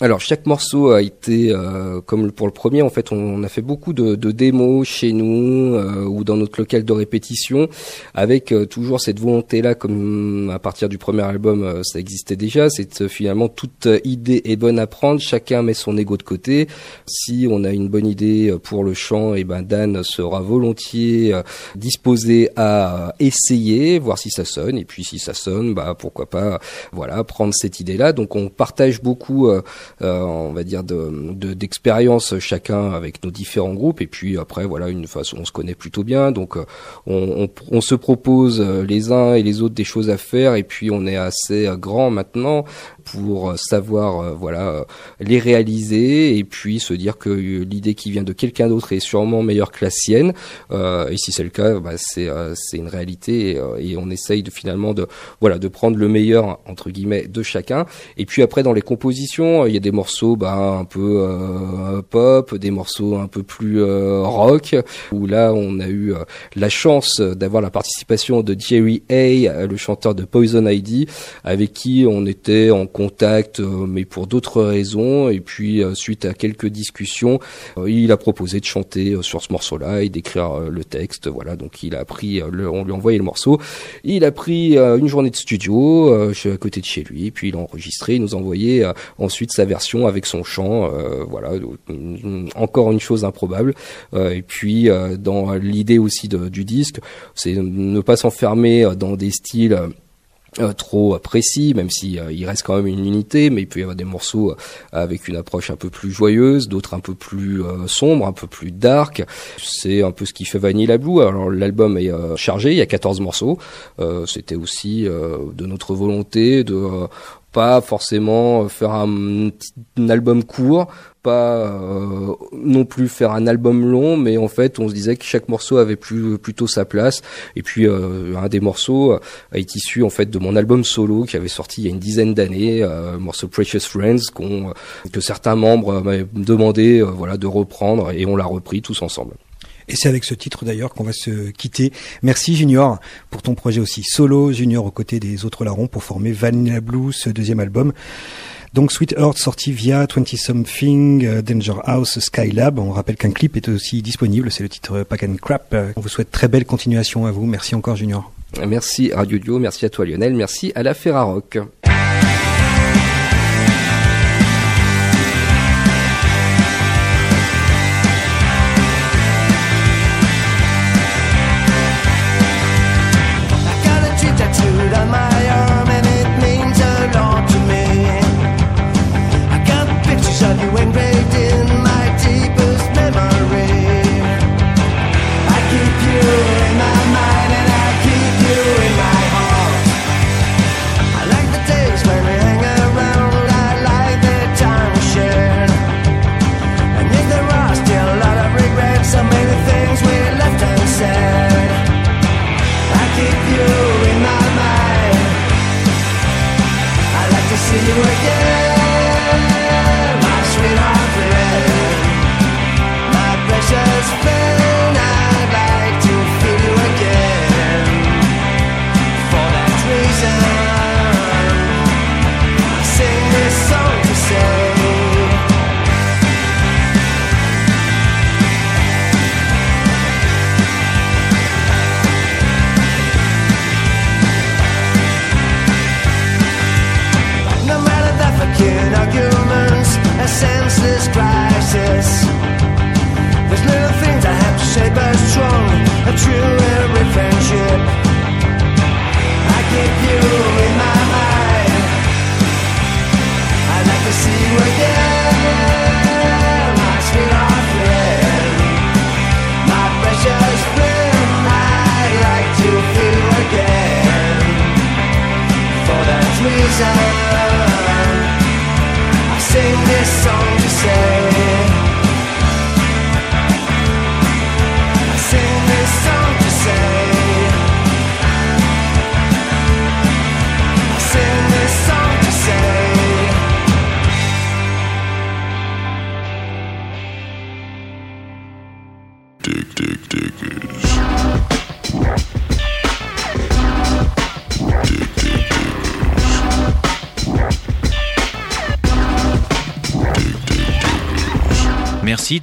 Alors chaque morceau a été euh, comme pour le premier en fait on a fait beaucoup de, de démos chez nous euh, ou dans notre local de répétition avec euh, toujours cette volonté là comme à partir du premier album euh, ça existait déjà c'est euh, finalement toute euh, idée est bonne à prendre chacun met son ego de côté. Si on a une bonne idée pour le chant et ben Dan sera volontiers disposé à essayer voir si ça sonne et puis si ça sonne bah pourquoi pas voilà prendre cette idée là donc on partage beaucoup on va dire de de- d'expérience chacun avec nos différents groupes. Et puis après voilà une façon on se connaît plutôt bien. Donc euh, on, on, se propose euh, les uns et les autres des choses à faire. Et puis on est assez euh, grand maintenant pour euh, savoir euh, voilà euh, les réaliser et puis se dire que l'idée qui vient de quelqu'un d'autre est sûrement meilleure que la sienne. Et si c'est le cas bah, c'est une réalité et, et on essaye de finalement de voilà de prendre le meilleur entre guillemets de chacun. Et puis après dans les compositions il y a des morceaux bah, un peu pop des morceaux un peu plus rock où là on a eu la chance d'avoir la participation de Jerry Hay le chanteur de Poison ID avec qui on était en contact euh, mais pour d'autres raisons. Et puis euh, suite à quelques discussions euh, il a proposé de chanter sur ce morceau là et d'écrire le texte. Voilà donc il a pris le- on lui a envoyé le morceau. Il a pris une journée de studio à côté de chez lui. Puis il a enregistré il nous a envoyé ensuite sa version avec son chant. Voilà encore une chose improbable. Et puis dans l'idée aussi du disque c'est ne pas s'enfermer dans des styles euh, trop précis, même si euh, il reste quand même une unité, mais il peut y avoir des morceaux euh, avec une approche un peu plus joyeuse, d'autres un peu plus euh, sombres, un peu plus dark. C'est un peu ce qui fait Vanilla Blue. Alors l'album est euh, chargé, il y a 14 morceaux. Euh, C'était aussi de notre volonté de pas forcément faire un, un album court, pas euh, non plus faire un album long, mais en fait on se disait que chaque morceau avait plus, plutôt sa place. Et puis euh, un des morceaux est issu en fait de mon album solo qui avait sorti il y a une dizaine d'années, euh, morceau Precious Friends qu'on, euh, que certains membres m'avaient demandé euh, voilà de reprendre et on l'a repris tous ensemble. Et c'est avec ce titre d'ailleurs qu'on va se quitter. Merci Junior pour ton projet aussi solo, Junior aux côtés des autres larrons pour former Vanilla Blue, ce deuxième album. Donc Sweet Earth sorti via 20 Something, euh, Danger House, Skylab. On rappelle qu'un clip est aussi disponible, c'est le titre Pack and Crap. On vous souhaite très belle continuation à vous. Merci encore Junior. Merci Radio Dio, merci à toi Lionel, merci à la Ferrarock.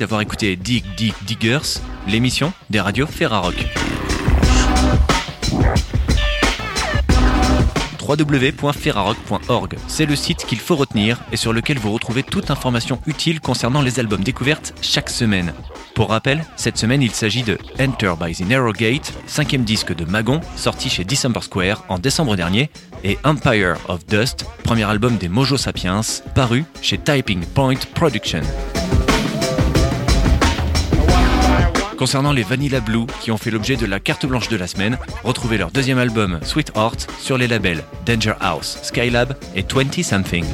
D'avoir écouté Dig Dig Diggers, l'émission des radios Ferrarock. www.ferrarock.org, c'est le site qu'il faut retenir et sur lequel vous retrouvez toute information utile concernant les albums découvertes chaque semaine. Pour rappel, cette semaine il s'agit de Enter by the Narrow Gate, cinquième disque de Magon, sorti chez December Square en décembre dernier, et Empire of Dust, premier album des Mojo Sapiens, paru chez Typing Point Production. Concernant les Vanilla Blue qui ont fait l'objet de la carte blanche de la semaine, retrouvez leur deuxième album Sweet Heart sur les labels Danger House, Skylab et 20 Something.